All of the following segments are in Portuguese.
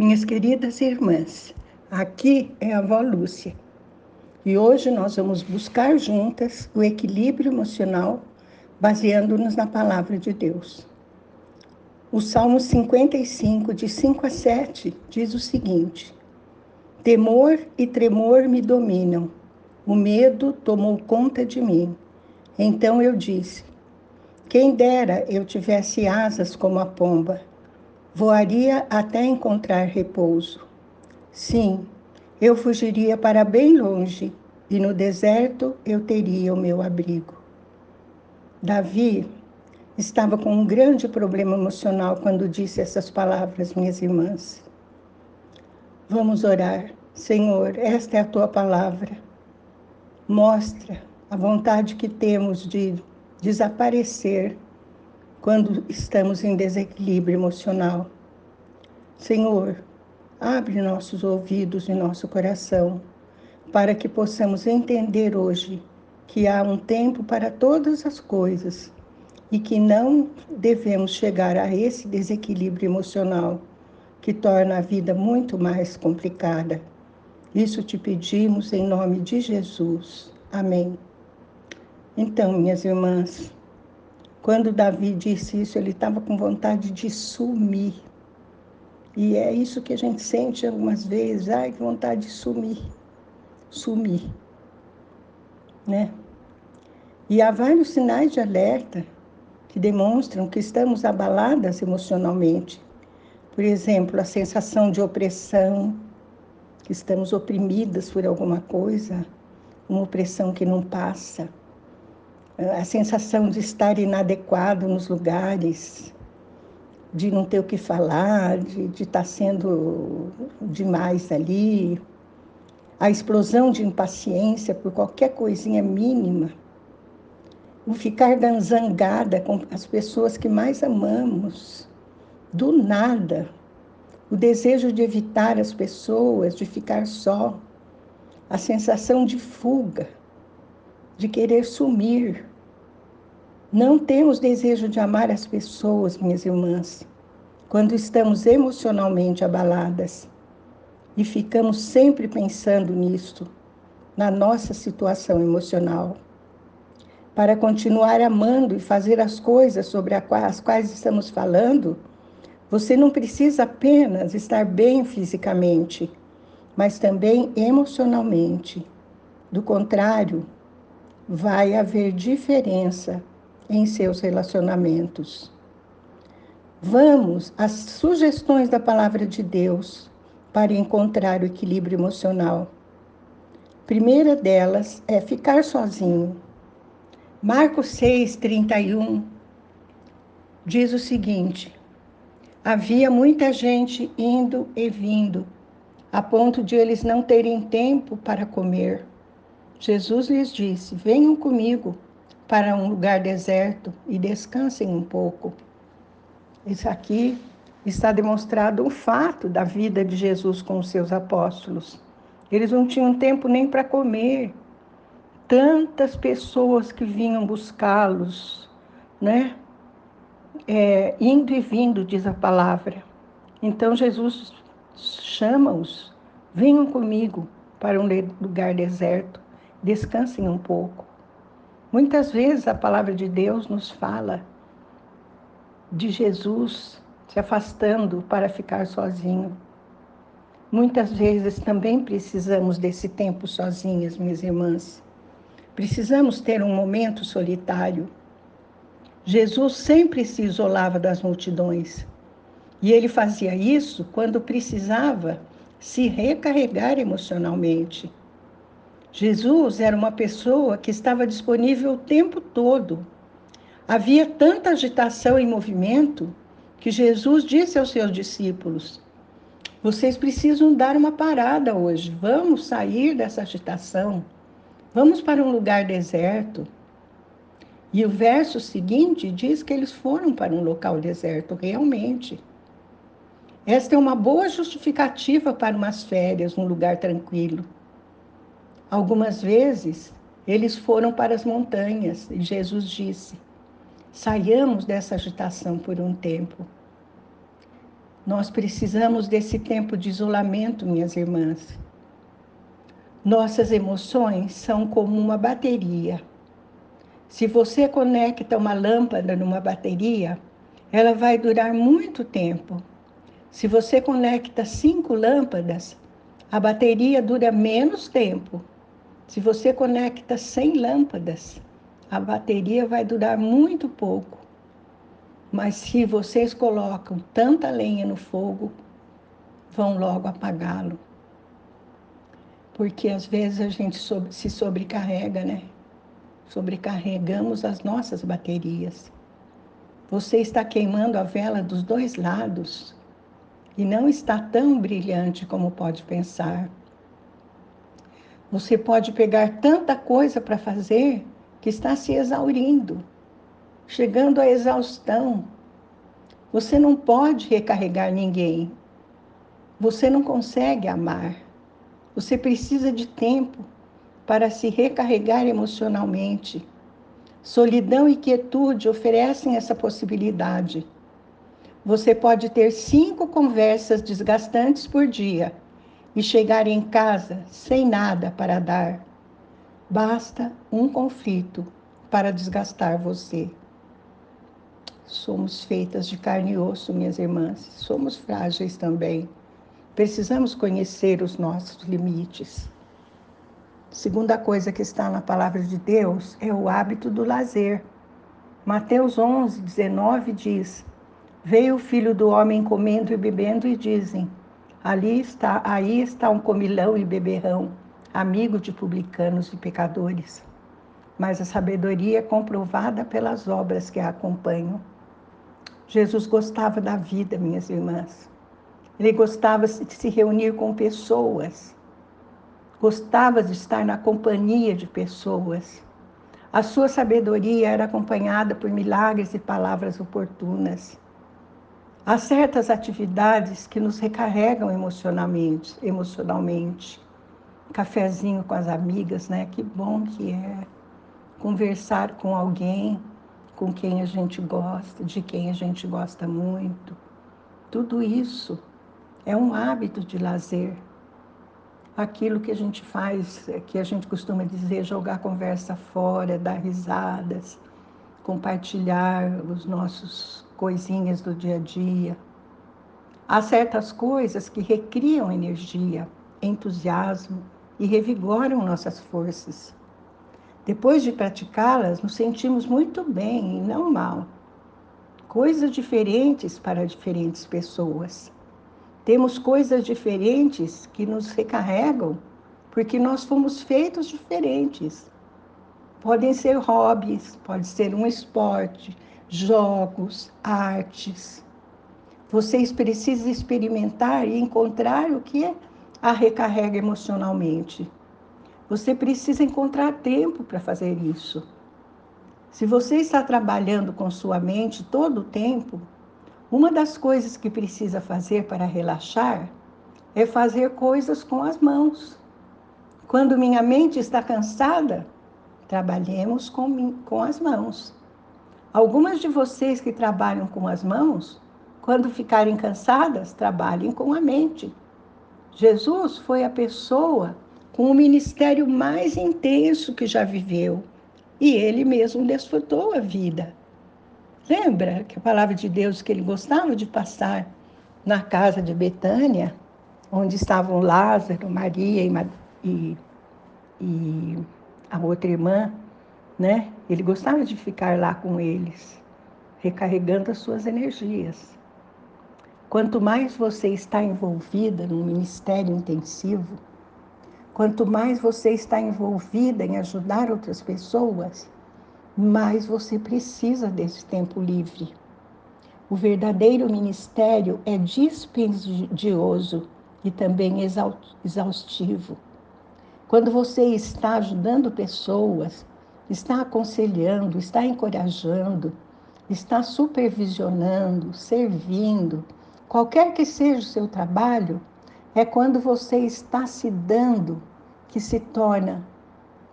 Minhas queridas irmãs, aqui é a avó Lúcia e hoje nós vamos buscar juntas o equilíbrio emocional baseando-nos na palavra de Deus. O Salmo 55, de 5 a 7, diz o seguinte: Temor e tremor me dominam, o medo tomou conta de mim. Então eu disse: Quem dera eu tivesse asas como a pomba Voaria até encontrar repouso. Sim, eu fugiria para bem longe e no deserto eu teria o meu abrigo. Davi estava com um grande problema emocional quando disse essas palavras, minhas irmãs. Vamos orar. Senhor, esta é a tua palavra. Mostra a vontade que temos de desaparecer quando estamos em desequilíbrio emocional. Senhor, abre nossos ouvidos e nosso coração para que possamos entender hoje que há um tempo para todas as coisas e que não devemos chegar a esse desequilíbrio emocional que torna a vida muito mais complicada. Isso te pedimos em nome de Jesus. Amém. Então, minhas irmãs, quando Davi disse isso, ele estava com vontade de sumir. E é isso que a gente sente algumas vezes, ai, que vontade de sumir. Sumir. Né? E há vários sinais de alerta que demonstram que estamos abaladas emocionalmente. Por exemplo, a sensação de opressão, que estamos oprimidas por alguma coisa, uma opressão que não passa a sensação de estar inadequado nos lugares, de não ter o que falar, de, de estar sendo demais ali, a explosão de impaciência por qualquer coisinha mínima, o ficar zangada com as pessoas que mais amamos, do nada, o desejo de evitar as pessoas, de ficar só, a sensação de fuga, de querer sumir, não temos desejo de amar as pessoas, minhas irmãs, quando estamos emocionalmente abaladas e ficamos sempre pensando nisto, na nossa situação emocional. Para continuar amando e fazer as coisas sobre as quais estamos falando, você não precisa apenas estar bem fisicamente, mas também emocionalmente. Do contrário, vai haver diferença em seus relacionamentos. Vamos às sugestões da palavra de Deus para encontrar o equilíbrio emocional. primeira delas é ficar sozinho. Marcos 6, 31 diz o seguinte: Havia muita gente indo e vindo, a ponto de eles não terem tempo para comer. Jesus lhes disse: Venham comigo para um lugar deserto e descansem um pouco. Isso aqui está demonstrado um fato da vida de Jesus com os seus apóstolos. Eles não tinham tempo nem para comer. Tantas pessoas que vinham buscá-los, né? É, indo e vindo, diz a palavra. Então Jesus chama-os, venham comigo para um lugar deserto, descansem um pouco. Muitas vezes a palavra de Deus nos fala de Jesus se afastando para ficar sozinho. Muitas vezes também precisamos desse tempo sozinhas, minhas irmãs. Precisamos ter um momento solitário. Jesus sempre se isolava das multidões. E ele fazia isso quando precisava se recarregar emocionalmente. Jesus era uma pessoa que estava disponível o tempo todo. Havia tanta agitação e movimento que Jesus disse aos seus discípulos: Vocês precisam dar uma parada hoje. Vamos sair dessa agitação. Vamos para um lugar deserto. E o verso seguinte diz que eles foram para um local deserto, realmente. Esta é uma boa justificativa para umas férias num lugar tranquilo. Algumas vezes eles foram para as montanhas e Jesus disse: saiamos dessa agitação por um tempo. Nós precisamos desse tempo de isolamento, minhas irmãs. Nossas emoções são como uma bateria. Se você conecta uma lâmpada numa bateria, ela vai durar muito tempo. Se você conecta cinco lâmpadas, a bateria dura menos tempo. Se você conecta 100 lâmpadas, a bateria vai durar muito pouco. Mas se vocês colocam tanta lenha no fogo, vão logo apagá-lo. Porque às vezes a gente se sobrecarrega, né? Sobrecarregamos as nossas baterias. Você está queimando a vela dos dois lados e não está tão brilhante como pode pensar. Você pode pegar tanta coisa para fazer que está se exaurindo, chegando à exaustão. Você não pode recarregar ninguém. Você não consegue amar. Você precisa de tempo para se recarregar emocionalmente. Solidão e quietude oferecem essa possibilidade. Você pode ter cinco conversas desgastantes por dia e chegar em casa sem nada para dar. Basta um conflito para desgastar você. Somos feitas de carne e osso, minhas irmãs. Somos frágeis também. Precisamos conhecer os nossos limites. Segunda coisa que está na palavra de Deus é o hábito do lazer. Mateus 11, 19 diz: Veio o filho do homem comendo e bebendo, e dizem: Ali está, aí está um comilão e beberrão, amigo de publicanos e pecadores. Mas a sabedoria é comprovada pelas obras que a acompanham. Jesus gostava da vida, minhas irmãs. Ele gostava de se reunir com pessoas. Gostava de estar na companhia de pessoas. A sua sabedoria era acompanhada por milagres e palavras oportunas. Há certas atividades que nos recarregam emocionalmente, emocionalmente. Cafezinho com as amigas, né? Que bom que é conversar com alguém com quem a gente gosta, de quem a gente gosta muito. Tudo isso é um hábito de lazer. Aquilo que a gente faz, que a gente costuma dizer, jogar conversa fora, dar risadas, compartilhar os nossos coisinhas do dia a dia. Há certas coisas que recriam energia, entusiasmo e revigoram nossas forças. Depois de praticá-las, nos sentimos muito bem e não mal. Coisas diferentes para diferentes pessoas. Temos coisas diferentes que nos recarregam porque nós fomos feitos diferentes. Podem ser hobbies, pode ser um esporte, jogos, artes. Vocês precisam experimentar e encontrar o que a recarrega emocionalmente. Você precisa encontrar tempo para fazer isso. Se você está trabalhando com sua mente todo o tempo, uma das coisas que precisa fazer para relaxar é fazer coisas com as mãos. Quando minha mente está cansada, trabalhemos com, com as mãos. Algumas de vocês que trabalham com as mãos, quando ficarem cansadas, trabalhem com a mente. Jesus foi a pessoa com o ministério mais intenso que já viveu e ele mesmo desfrutou a vida. Lembra que a palavra de Deus que ele gostava de passar na casa de Betânia, onde estavam Lázaro, Maria e, e, e a outra irmã, né? Ele gostava de ficar lá com eles, recarregando as suas energias. Quanto mais você está envolvida num ministério intensivo, quanto mais você está envolvida em ajudar outras pessoas, mais você precisa desse tempo livre. O verdadeiro ministério é dispendioso e também exaustivo. Quando você está ajudando pessoas, está aconselhando, está encorajando, está supervisionando, servindo, qualquer que seja o seu trabalho, é quando você está se dando que se torna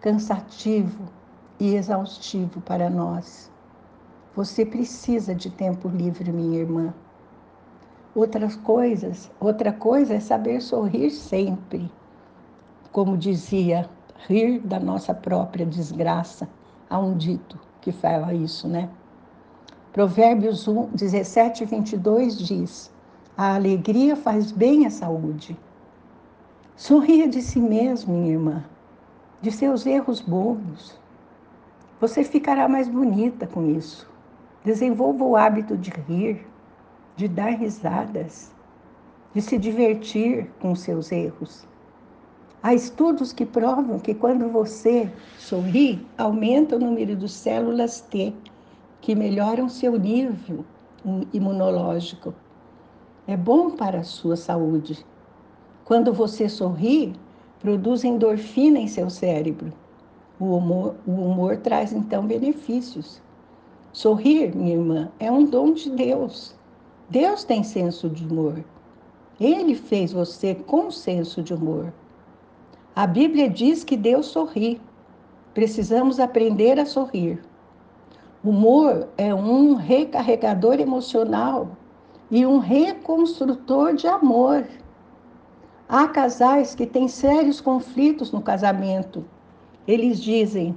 cansativo e exaustivo para nós. Você precisa de tempo livre, minha irmã. outras coisas. Outra coisa é saber sorrir sempre. Como dizia, rir da nossa própria desgraça. Há um dito que fala isso, né? Provérbios 1, 17, 22 diz: A alegria faz bem à saúde. Sorria de si mesmo, minha irmã, de seus erros bobos. Você ficará mais bonita com isso. Desenvolva o hábito de rir, de dar risadas, de se divertir com seus erros. Há estudos que provam que quando você sorri, aumenta o número de células T, que melhoram seu nível imunológico. É bom para a sua saúde. Quando você sorri, produz endorfina em seu cérebro. O humor, o humor traz então benefícios. Sorrir, minha irmã, é um dom de Deus. Deus tem senso de humor. Ele fez você com senso de humor. A Bíblia diz que Deus sorri. Precisamos aprender a sorrir. Humor é um recarregador emocional e um reconstrutor de amor. Há casais que têm sérios conflitos no casamento. Eles dizem: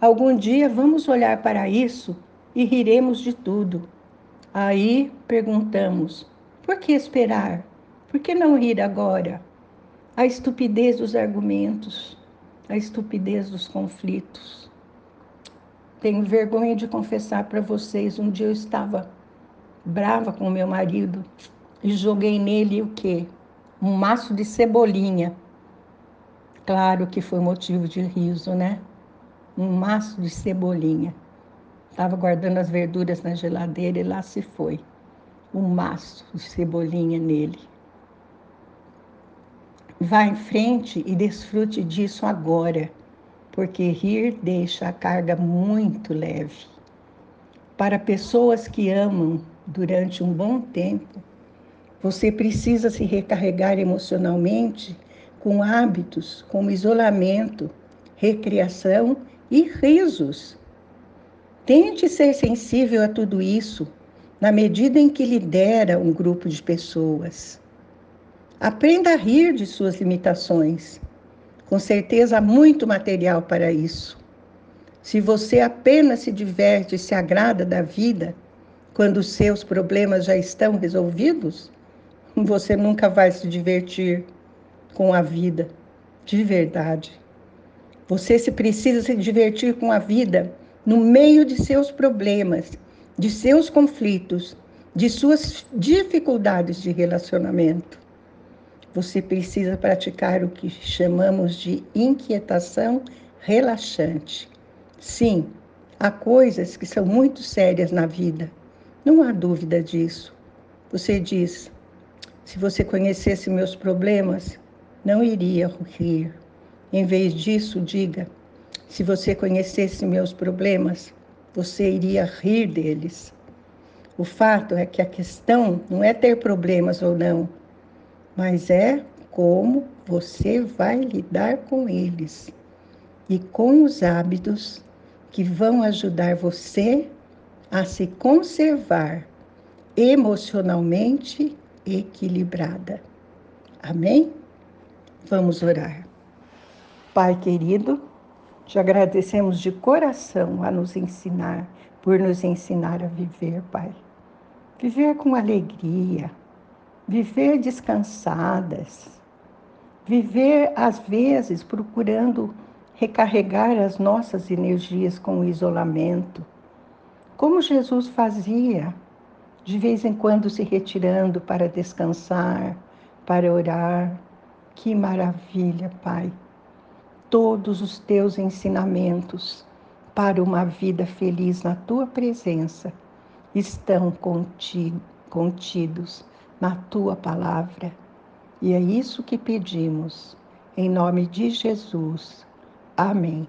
algum dia vamos olhar para isso e riremos de tudo. Aí perguntamos: por que esperar? Por que não rir agora? A estupidez dos argumentos, a estupidez dos conflitos. Tenho vergonha de confessar para vocês, um dia eu estava brava com meu marido e joguei nele o quê? Um maço de cebolinha. Claro que foi motivo de riso, né? Um maço de cebolinha. Estava guardando as verduras na geladeira e lá se foi. Um maço de cebolinha nele. Vá em frente e desfrute disso agora porque rir deixa a carga muito leve. Para pessoas que amam durante um bom tempo, você precisa se recarregar emocionalmente com hábitos como isolamento, recreação e risos. Tente ser sensível a tudo isso na medida em que lidera um grupo de pessoas. Aprenda a rir de suas limitações com certeza há muito material para isso. Se você apenas se diverte e se agrada da vida quando seus problemas já estão resolvidos, você nunca vai se divertir com a vida, de verdade. Você se precisa se divertir com a vida no meio de seus problemas, de seus conflitos, de suas dificuldades de relacionamento você precisa praticar o que chamamos de inquietação relaxante. Sim, há coisas que são muito sérias na vida, não há dúvida disso. Você diz: se você conhecesse meus problemas, não iria rir. Em vez disso, diga: se você conhecesse meus problemas, você iria rir deles. O fato é que a questão não é ter problemas ou não, mas é como você vai lidar com eles e com os hábitos que vão ajudar você a se conservar emocionalmente equilibrada. Amém? Vamos orar. Pai querido, te agradecemos de coração a nos ensinar, por nos ensinar a viver, Pai. Viver com alegria, viver descansadas, viver às vezes procurando recarregar as nossas energias com o isolamento, como Jesus fazia, de vez em quando se retirando para descansar, para orar. Que maravilha, Pai! Todos os teus ensinamentos para uma vida feliz na tua presença estão contigo, contidos na tua palavra. E é isso que pedimos, em nome de Jesus. Amém.